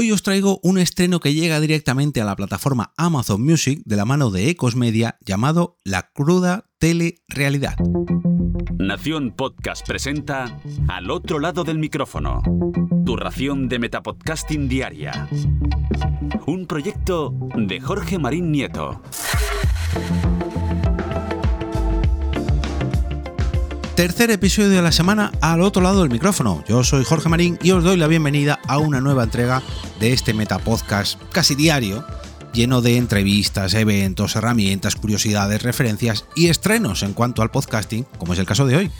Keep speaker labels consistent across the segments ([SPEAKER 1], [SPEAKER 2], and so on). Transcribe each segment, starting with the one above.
[SPEAKER 1] Hoy os traigo un estreno que llega directamente a la plataforma Amazon Music de la mano de Ecos Media llamado La cruda telerealidad.
[SPEAKER 2] Nación Podcast presenta Al otro lado del micrófono, tu ración de Metapodcasting Diaria. Un proyecto de Jorge Marín Nieto.
[SPEAKER 1] Tercer episodio de la semana al otro lado del micrófono. Yo soy Jorge Marín y os doy la bienvenida a una nueva entrega de este Metapodcast casi diario, lleno de entrevistas, eventos, herramientas, curiosidades, referencias y estrenos en cuanto al podcasting, como es el caso de hoy.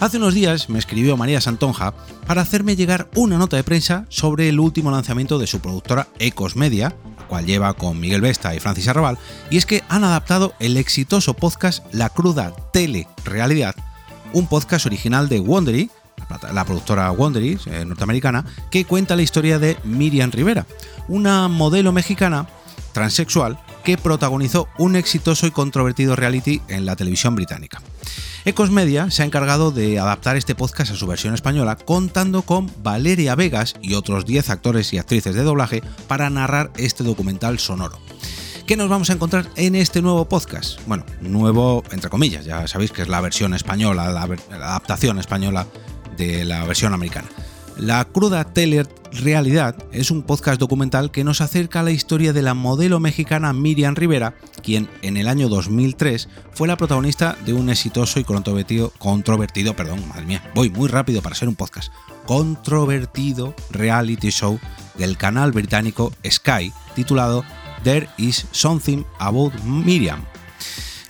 [SPEAKER 1] Hace unos días me escribió María Santonja para hacerme llegar una nota de prensa sobre el último lanzamiento de su productora Ecos Media, cual lleva con Miguel Vesta y Francis Arrabal, y es que han adaptado el exitoso podcast La cruda tele realidad un podcast original de Wondery, la productora Wondery eh, norteamericana, que cuenta la historia de Miriam Rivera, una modelo mexicana transexual que protagonizó un exitoso y controvertido reality en la televisión británica. Ecos Media se ha encargado de adaptar este podcast a su versión española, contando con Valeria Vegas y otros 10 actores y actrices de doblaje para narrar este documental sonoro. ¿Qué nos vamos a encontrar en este nuevo podcast? Bueno, nuevo entre comillas, ya sabéis que es la versión española, la, adaptación española de la versión americana. La cruda realidad es un podcast documental que nos acerca a la historia de la modelo mexicana Miriam Rivera, quien en el año 2003 fue la protagonista de un exitoso y controvertido, controvertido, perdón, madre mía, voy muy rápido para ser un podcast, controvertido reality show del canal británico Sky titulado There is Something About Miriam.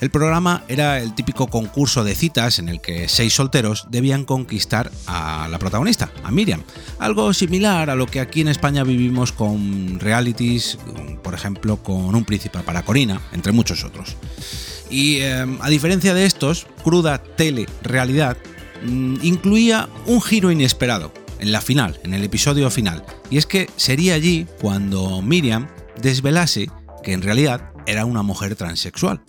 [SPEAKER 1] El programa era el típico concurso de citas en el que seis solteros debían conquistar a la protagonista, a Miriam. Algo similar a lo que aquí en España vivimos con realities, por ejemplo con Un príncipe para Corina, entre muchos otros. Y em, a diferencia de estos, cruda tele-realidad mm, incluía un giro inesperado en la final, en el episodio final. Y es que sería allí cuando Miriam desvelase que en realidad era una mujer transexual.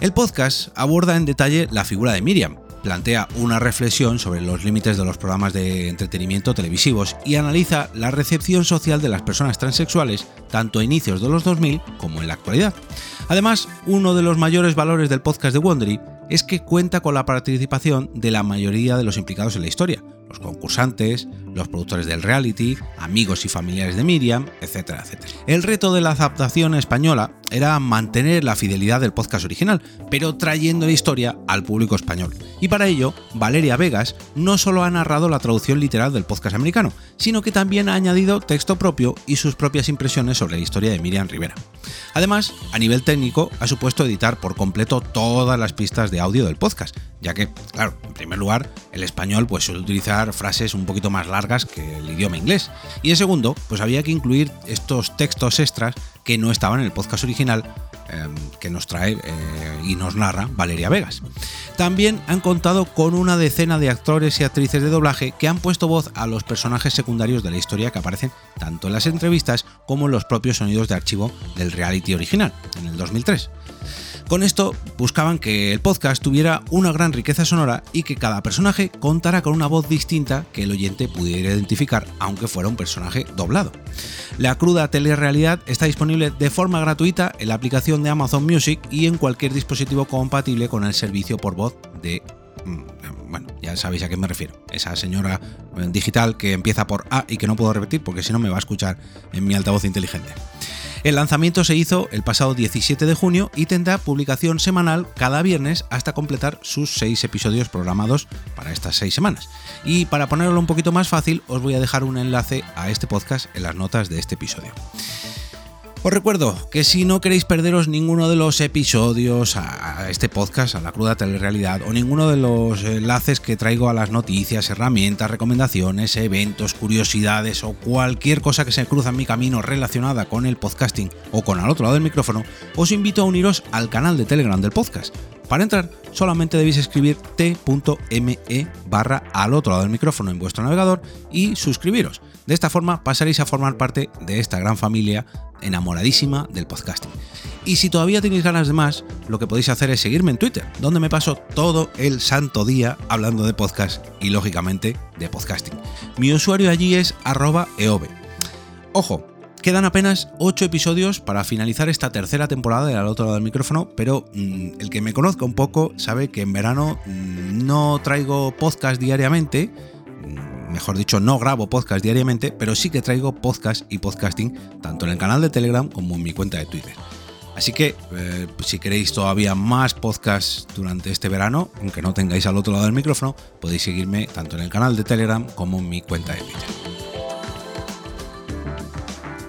[SPEAKER 1] El podcast aborda en detalle la figura de Miriam, plantea una reflexión sobre los límites de los programas de entretenimiento televisivos y analiza la recepción social de las personas transexuales tanto a inicios de los 2000 como en la actualidad. Además, uno de los mayores valores del podcast de Wondery es que cuenta con la participación de la mayoría de los implicados en la historia, los concursantes, los productores del reality, amigos y familiares de Miriam, etcétera, etcétera. El reto de la adaptación española era mantener la fidelidad del podcast original, pero trayendo la historia al público español. Y para ello, Valeria Vegas no solo ha narrado la traducción literal del podcast americano, sino que también ha añadido texto propio y sus propias impresiones sobre la historia de Miriam Rivera. Además, a nivel técnico, ha supuesto editar por completo todas las pistas de audio del podcast, ya que, claro, en primer lugar, el español pues, suele utilizar frases un poquito más largas que el idioma inglés, y en segundo, pues había que incluir estos textos extras que no estaban en el podcast original em, que nos trae eh, y nos narra Valeria Vegas. También han contado con una decena de actores y actrices de doblaje que han puesto voz a los personajes secundarios de la historia que aparecen tanto en las entrevistas como en los propios sonidos de archivo del reality original, en el 2003. Con esto buscaban que el podcast tuviera una gran riqueza sonora y que cada personaje contara con una voz distinta que el oyente pudiera identificar, aunque fuera un personaje doblado. La cruda telerrealidad está disponible de forma gratuita en la aplicación de Amazon Music y en cualquier dispositivo compatible con el servicio por voz de mm, bueno, ya sabéis a qué me refiero. Esa señora eh, digital que empieza por A y que no puedo repetir porque si no me va a escuchar en mi altavoz inteligente. El lanzamiento se hizo el pasado 17 de junio y tendrá publicación semanal cada viernes hasta completar sus seis episodios programados para estas seis semanas. Y para ponerlo un poquito más fácil, os voy a dejar un enlace a este podcast en las notas de este episodio. Os recuerdo que si no queréis perderos ninguno de los episodios a este podcast, a la cruda telerrealidad, o ninguno de los enlaces que traigo a las noticias, herramientas, recomendaciones, eventos, curiosidades o cualquier cosa que se cruza en mi camino relacionada con el podcasting o con al otro lado del micrófono, os invito a uniros al canal de Telegram del podcast. Para entrar, solamente debéis escribir t.me barra al otro lado del micrófono en vuestro navegador y suscribiros. De esta forma pasaréis a formar parte de esta gran familia enamoradísima del podcasting. Y si todavía tenéis ganas de más, lo que podéis hacer es seguirme en Twitter, donde me paso todo el santo día hablando de podcast y lógicamente de podcasting. Mi usuario allí es arroba eove. Ojo, quedan apenas 8 episodios para finalizar esta tercera temporada de Al otro lado del micrófono, pero mm, el que me conozca un poco sabe que en verano mm, no traigo podcast diariamente, mm, mejor dicho, no grabo podcast diariamente, pero sí que traigo podcast y podcasting tanto en el canal de Telegram como en mi cuenta de Twitter. Así que eh, si queréis todavía más podcasts durante este verano, aunque no tengáis al otro lado del micrófono, podéis seguirme tanto en el canal de Telegram como en mi cuenta de Twitter.